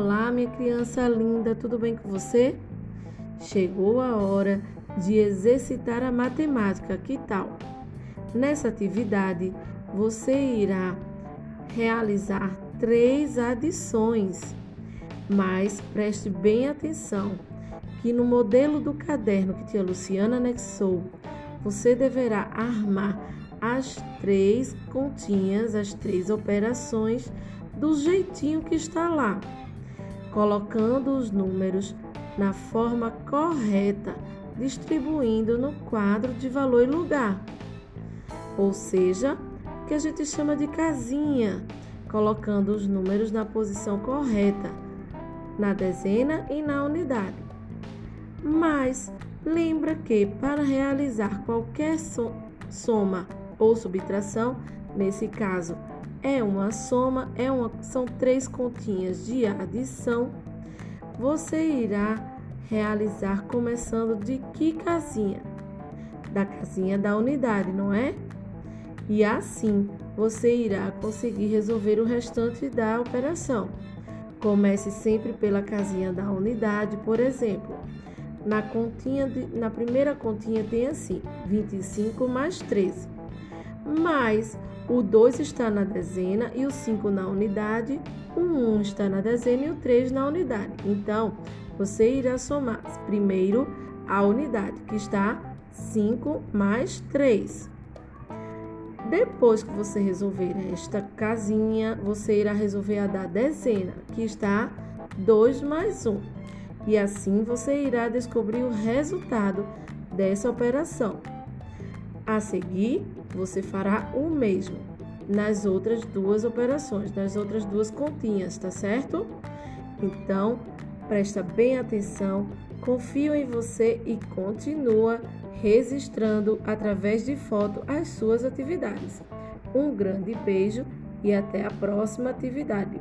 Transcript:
minha criança linda, tudo bem com você? Chegou a hora de exercitar a matemática, que tal? Nessa atividade, você irá realizar três adições, mas preste bem atenção que no modelo do caderno que tia Luciana anexou, você deverá armar as três continhas, as três operações do jeitinho que está lá, colocando os números na forma correta, distribuindo no quadro de valor e lugar. Ou seja, que a gente chama de casinha, colocando os números na posição correta, na dezena e na unidade. Mas lembra que para realizar qualquer soma ou subtração, nesse caso é uma soma, é uma, são três continhas de adição. Você irá realizar começando de que casinha? Da casinha da unidade, não é? E assim você irá conseguir resolver o restante da operação. Comece sempre pela casinha da unidade, por exemplo. Na, continha de, na primeira continha tem assim: 25 mais 13. Mas o 2 está na dezena e o 5 na unidade, o 1 está na dezena e o 3 na unidade. Então, você irá somar primeiro a unidade, que está 5 mais 3. Depois que você resolver esta casinha, você irá resolver a da dezena, que está 2 mais 1. E assim você irá descobrir o resultado dessa operação. A seguir, você fará o mesmo nas outras duas operações, nas outras duas continhas, tá certo? Então, presta bem atenção, confio em você e continua registrando através de foto as suas atividades. Um grande beijo e até a próxima atividade.